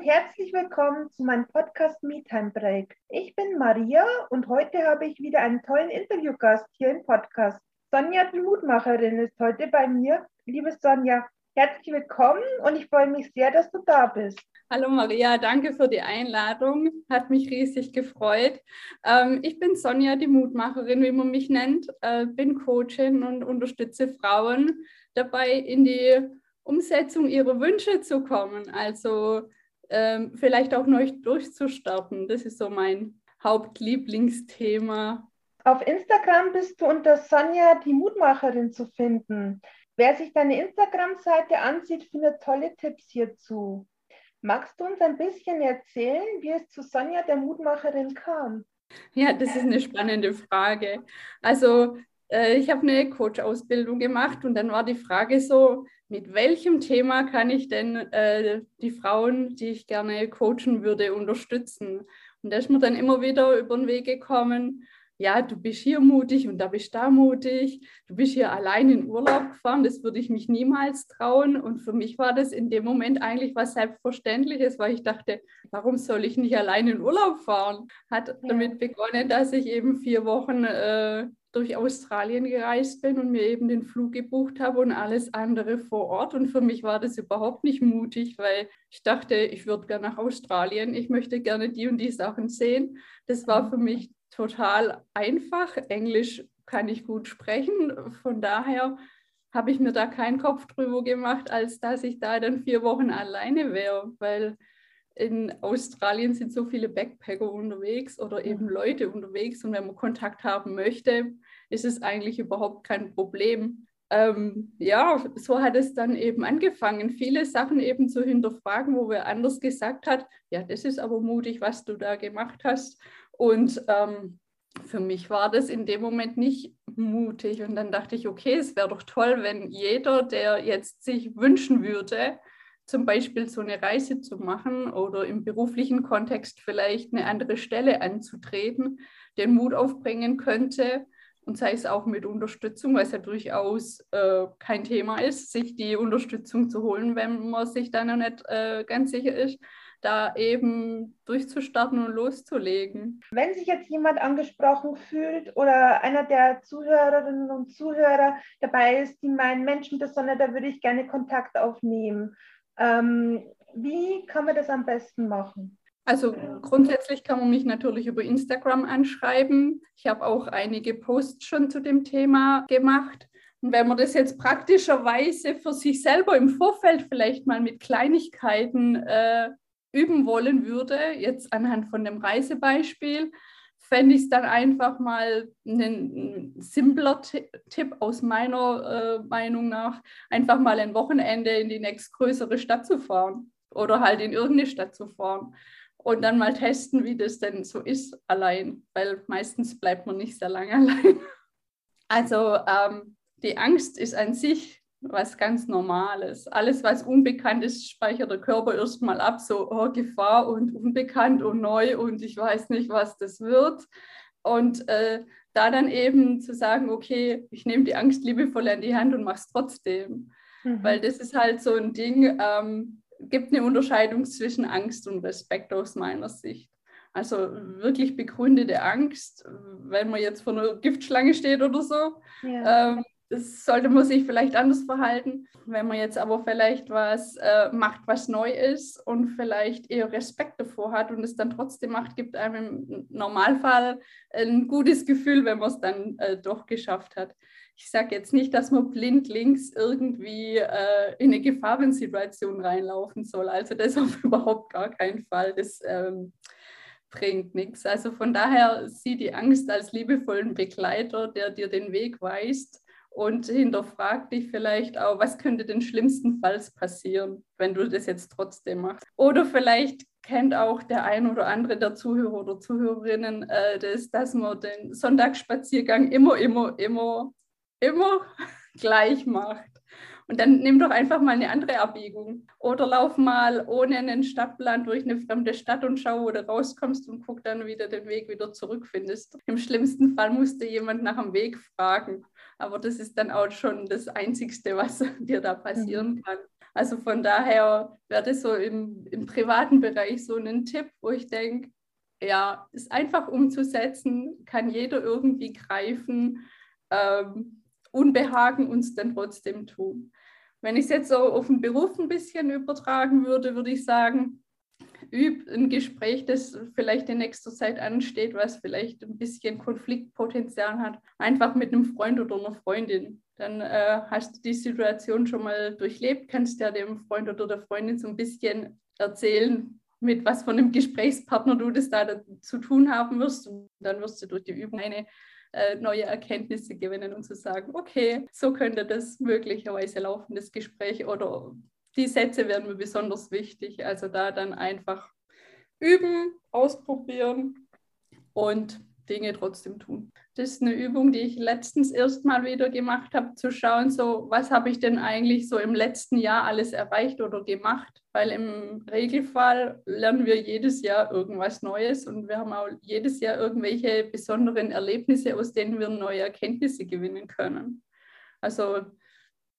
und herzlich willkommen zu meinem Podcast MeTime Break. Ich bin Maria und heute habe ich wieder einen tollen Interviewgast hier im Podcast. Sonja, die Mutmacherin, ist heute bei mir. Liebe Sonja, herzlich willkommen und ich freue mich sehr, dass du da bist. Hallo Maria, danke für die Einladung. Hat mich riesig gefreut. Ähm, ich bin Sonja, die Mutmacherin, wie man mich nennt. Äh, bin Coachin und unterstütze Frauen dabei, in die Umsetzung ihrer Wünsche zu kommen. Also ähm, vielleicht auch neu durchzustarten. Das ist so mein Hauptlieblingsthema. Auf Instagram bist du unter Sonja die Mutmacherin zu finden. Wer sich deine Instagram-Seite ansieht, findet tolle Tipps hierzu. Magst du uns ein bisschen erzählen, wie es zu Sonja der Mutmacherin kam? Ja, das ist eine spannende Frage. Also äh, ich habe eine Coach-Ausbildung gemacht und dann war die Frage so, mit welchem Thema kann ich denn äh, die Frauen, die ich gerne coachen würde, unterstützen? Und da ist mir dann immer wieder über den Weg gekommen, ja, du bist hier mutig und da bist da mutig, du bist hier allein in Urlaub gefahren, das würde ich mich niemals trauen. Und für mich war das in dem Moment eigentlich was Selbstverständliches, weil ich dachte, warum soll ich nicht allein in Urlaub fahren? Hat ja. damit begonnen, dass ich eben vier Wochen äh, durch Australien gereist bin und mir eben den Flug gebucht habe und alles andere vor Ort. Und für mich war das überhaupt nicht mutig, weil ich dachte, ich würde gerne nach Australien, ich möchte gerne die und die Sachen sehen. Das war für mich total einfach. Englisch kann ich gut sprechen. Von daher habe ich mir da keinen Kopf drüber gemacht, als dass ich da dann vier Wochen alleine wäre, weil in Australien sind so viele Backpacker unterwegs oder eben Leute unterwegs und wenn man Kontakt haben möchte, ist es eigentlich überhaupt kein Problem. Ähm, ja, so hat es dann eben angefangen, viele Sachen eben zu hinterfragen, wo wer anders gesagt hat, ja, das ist aber mutig, was du da gemacht hast. Und ähm, für mich war das in dem Moment nicht mutig. Und dann dachte ich, okay, es wäre doch toll, wenn jeder, der jetzt sich wünschen würde, zum Beispiel so eine Reise zu machen oder im beruflichen Kontext vielleicht eine andere Stelle anzutreten, den Mut aufbringen könnte und sei es auch mit Unterstützung, weil es ja durchaus äh, kein Thema ist, sich die Unterstützung zu holen, wenn man sich da noch nicht äh, ganz sicher ist, da eben durchzustarten und loszulegen. Wenn sich jetzt jemand angesprochen fühlt oder einer der Zuhörerinnen und Zuhörer dabei ist, die meinen Menschen das Sonne, da würde ich gerne Kontakt aufnehmen. Ähm, wie kann man das am besten machen? Also grundsätzlich kann man mich natürlich über Instagram anschreiben. Ich habe auch einige Posts schon zu dem Thema gemacht. Und wenn man das jetzt praktischerweise für sich selber im Vorfeld vielleicht mal mit Kleinigkeiten äh, üben wollen würde, jetzt anhand von dem Reisebeispiel, fände ich es dann einfach mal ein simpler Tipp aus meiner äh, Meinung nach, einfach mal ein Wochenende in die nächstgrößere Stadt zu fahren oder halt in irgendeine Stadt zu fahren und dann mal testen, wie das denn so ist allein, weil meistens bleibt man nicht sehr lange allein. Also ähm, die Angst ist an sich was ganz Normales. Alles, was unbekannt ist, speichert der Körper erstmal ab, so oh, Gefahr und unbekannt und neu und ich weiß nicht, was das wird. Und äh, da dann eben zu sagen, okay, ich nehme die Angst liebevoll in die Hand und mache es trotzdem. Mhm. Weil das ist halt so ein Ding, ähm, gibt eine Unterscheidung zwischen Angst und Respekt aus meiner Sicht. Also wirklich begründete Angst, wenn man jetzt vor einer Giftschlange steht oder so, ja. ähm, das sollte man sich vielleicht anders verhalten. Wenn man jetzt aber vielleicht was äh, macht, was neu ist und vielleicht eher Respekt davor hat und es dann trotzdem macht, gibt einem im Normalfall ein gutes Gefühl, wenn man es dann äh, doch geschafft hat. Ich sage jetzt nicht, dass man blindlings irgendwie äh, in eine Gefahrensituation reinlaufen soll. Also das auf überhaupt gar keinen Fall. Das ähm, bringt nichts. Also von daher sieh die Angst als liebevollen Begleiter, der dir den Weg weist und hinterfrag dich vielleicht auch, was könnte denn schlimmstenfalls passieren, wenn du das jetzt trotzdem machst. Oder vielleicht kennt auch der ein oder andere der Zuhörer oder Zuhörerinnen äh, das, dass man den Sonntagsspaziergang immer, immer, immer, immer gleich macht. Und dann nimm doch einfach mal eine andere Abbiegung. Oder lauf mal ohne einen Stadtplan durch eine fremde Stadt und schau, wo du rauskommst und guck dann wieder den Weg wieder zurückfindest. Im schlimmsten Fall musste jemand nach dem Weg fragen. Aber das ist dann auch schon das Einzigste, was dir da passieren mhm. kann. Also von daher wäre das so im, im privaten Bereich so ein Tipp, wo ich denke, ja, ist einfach umzusetzen, kann jeder irgendwie greifen, ähm, Unbehagen uns dann trotzdem tun. Wenn ich es jetzt so auf den Beruf ein bisschen übertragen würde, würde ich sagen, üb ein Gespräch, das vielleicht in nächster Zeit ansteht, was vielleicht ein bisschen Konfliktpotenzial hat, einfach mit einem Freund oder einer Freundin. Dann äh, hast du die Situation schon mal durchlebt, kannst ja dem Freund oder der Freundin so ein bisschen erzählen, mit was von einem Gesprächspartner du das da zu tun haben wirst. Und dann wirst du durch die Übung eine äh, neue Erkenntnisse gewinnen und zu sagen, okay, so könnte das möglicherweise laufen, das Gespräch oder die Sätze werden mir besonders wichtig. Also da dann einfach üben, ausprobieren und Dinge trotzdem tun. Das ist eine Übung, die ich letztens erst mal wieder gemacht habe, zu schauen, so was habe ich denn eigentlich so im letzten Jahr alles erreicht oder gemacht. Weil im Regelfall lernen wir jedes Jahr irgendwas Neues und wir haben auch jedes Jahr irgendwelche besonderen Erlebnisse, aus denen wir neue Erkenntnisse gewinnen können. Also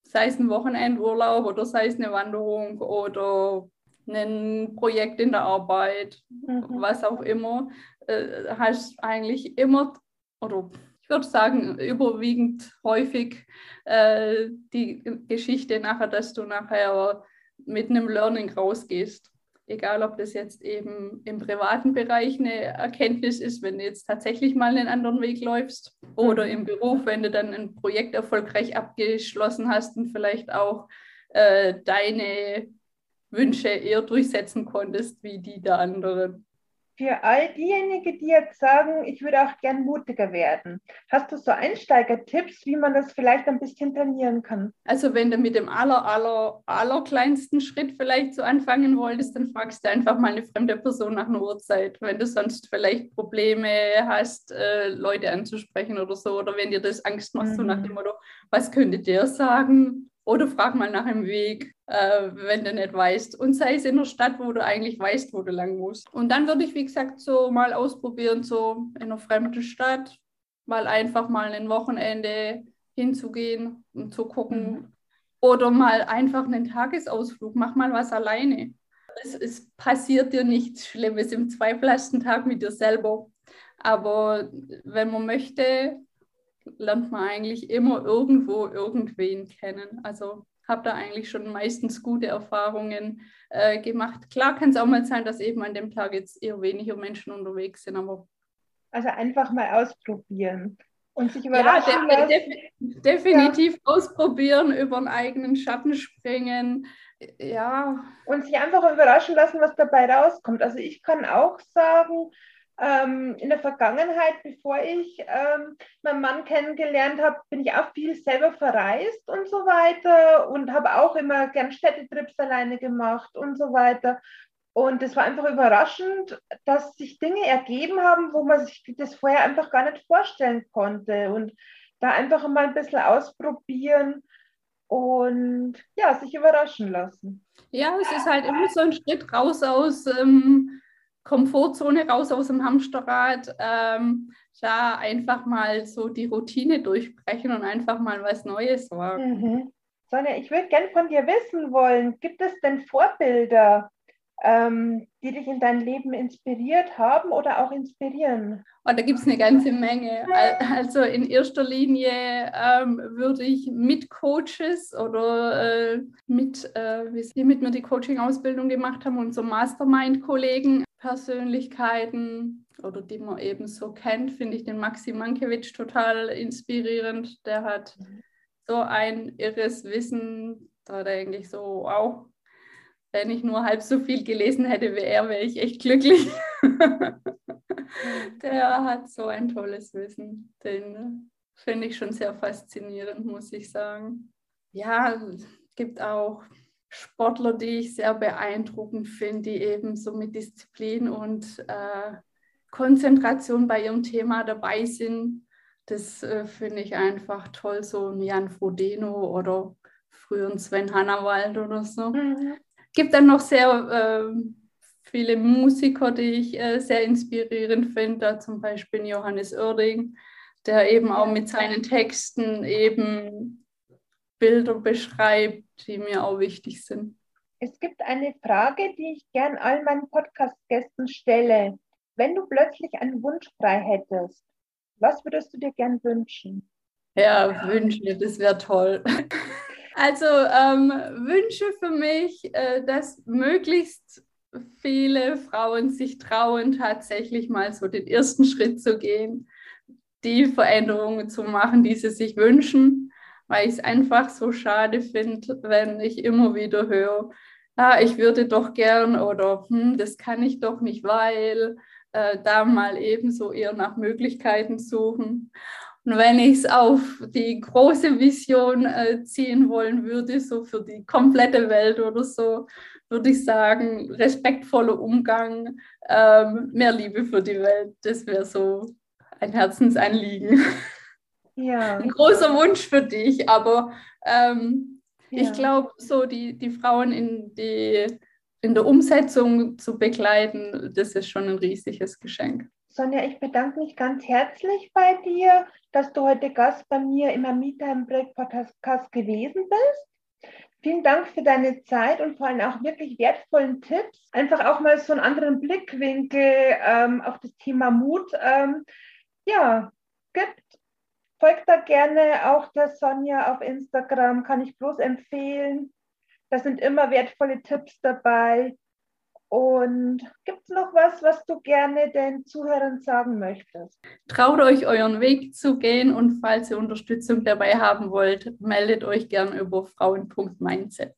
sei es ein Wochenendurlaub oder sei es eine Wanderung oder ein Projekt in der Arbeit, mhm. was auch immer, äh, hast eigentlich immer, oder ich würde sagen, überwiegend häufig äh, die Geschichte nachher, dass du nachher mit einem Learning rausgehst egal ob das jetzt eben im privaten Bereich eine Erkenntnis ist, wenn du jetzt tatsächlich mal einen anderen Weg läufst oder im Beruf, wenn du dann ein Projekt erfolgreich abgeschlossen hast und vielleicht auch äh, deine Wünsche eher durchsetzen konntest wie die der anderen für all diejenigen, die jetzt sagen, ich würde auch gern mutiger werden, hast du so Einsteigertipps, wie man das vielleicht ein bisschen trainieren kann? Also wenn du mit dem aller, aller, aller kleinsten Schritt vielleicht so anfangen wolltest, dann fragst du einfach mal eine fremde Person nach einer Uhrzeit. Wenn du sonst vielleicht Probleme hast, äh, Leute anzusprechen oder so, oder wenn dir das Angst macht, mhm. so nach mhm. dem Motto, was könnte der sagen? Oder frag mal nach dem Weg, äh, wenn du nicht weißt. Und sei es in der Stadt, wo du eigentlich weißt, wo du lang musst. Und dann würde ich, wie gesagt, so mal ausprobieren, so in einer fremden Stadt, mal einfach mal ein Wochenende hinzugehen und zu gucken. Mhm. Oder mal einfach einen Tagesausflug, mach mal was alleine. Es, es passiert dir nichts Schlimmes im zweitletzten Tag mit dir selber. Aber wenn man möchte, lernt man eigentlich immer irgendwo irgendwen kennen. Also habe da eigentlich schon meistens gute Erfahrungen äh, gemacht. Klar kann es auch mal sein, dass eben an dem Tag jetzt eher weniger Menschen unterwegs sind, aber. Also einfach mal ausprobieren und sich überraschen ja, de de definitiv ja. ausprobieren, über einen eigenen Schatten springen. Ja. Und sich einfach überraschen lassen, was dabei rauskommt. Also ich kann auch sagen, ähm, in der Vergangenheit, bevor ich ähm, meinen Mann kennengelernt habe, bin ich auch viel selber verreist und so weiter und habe auch immer gern Städtetrips alleine gemacht und so weiter. Und es war einfach überraschend, dass sich Dinge ergeben haben, wo man sich das vorher einfach gar nicht vorstellen konnte. Und da einfach mal ein bisschen ausprobieren und ja, sich überraschen lassen. Ja, es ist halt immer so ein Schritt raus aus ähm, Komfortzone raus aus dem Hamsterrad, ähm, da einfach mal so die Routine durchbrechen und einfach mal was Neues wagen. Mhm. Sonja, ich würde gerne von dir wissen wollen, gibt es denn Vorbilder, ähm, die dich in dein Leben inspiriert haben oder auch inspirieren? Oh, da gibt es eine ganze Menge. Also in erster Linie ähm, würde ich mit Coaches oder äh, mit, äh, die mit mir die Coaching-Ausbildung gemacht haben, unsere Mastermind-Kollegen, Persönlichkeiten oder die man eben so kennt, finde ich den Maxi Mankiewicz total inspirierend. Der hat so ein irres Wissen, da denke ich so, wow, wenn ich nur halb so viel gelesen hätte wie er, wäre ich echt glücklich. Der hat so ein tolles Wissen. Den finde ich schon sehr faszinierend, muss ich sagen. Ja, es gibt auch Sportler, die ich sehr beeindruckend finde, die eben so mit Disziplin und äh, Konzentration bei ihrem Thema dabei sind. Das äh, finde ich einfach toll, so ein Jan Frodeno oder früher ein Sven Hannawald oder so. Mhm gibt dann noch sehr äh, viele Musiker, die ich äh, sehr inspirierend finde, zum Beispiel Johannes Oerding, der eben auch mit seinen Texten eben Bilder beschreibt, die mir auch wichtig sind. Es gibt eine Frage, die ich gern all meinen Podcast-Gästen stelle. Wenn du plötzlich einen Wunsch frei hättest, was würdest du dir gern wünschen? Ja, Wünsche, das wäre toll. Also ähm, Wünsche für mich, äh, dass möglichst viele Frauen sich trauen, tatsächlich mal so den ersten Schritt zu gehen, die Veränderungen zu machen, die sie sich wünschen, weil ich es einfach so schade finde, wenn ich immer wieder höre, ah, ich würde doch gern oder hm, das kann ich doch nicht, weil äh, da mal ebenso eher nach Möglichkeiten suchen. Und wenn ich es auf die große Vision äh, ziehen wollen würde, so für die komplette Welt oder so, würde ich sagen, respektvoller Umgang, ähm, mehr Liebe für die Welt. Das wäre so ein Herzensanliegen. Ja. Ein großer Wunsch für dich, aber ähm, ja. ich glaube, so die, die Frauen in, die, in der Umsetzung zu begleiten, das ist schon ein riesiges Geschenk. Sonja, ich bedanke mich ganz herzlich bei dir, dass du heute Gast bei mir im Amita Break Podcast gewesen bist. Vielen Dank für deine Zeit und vor allem auch wirklich wertvollen Tipps. Einfach auch mal so einen anderen Blickwinkel ähm, auf das Thema Mut ähm, ja, gibt. Folgt da gerne auch der Sonja auf Instagram, kann ich bloß empfehlen. Da sind immer wertvolle Tipps dabei. Und gibt es noch was, was du gerne den Zuhörern sagen möchtest? Traut euch, euren Weg zu gehen und falls ihr Unterstützung dabei haben wollt, meldet euch gern über frauen.mindset.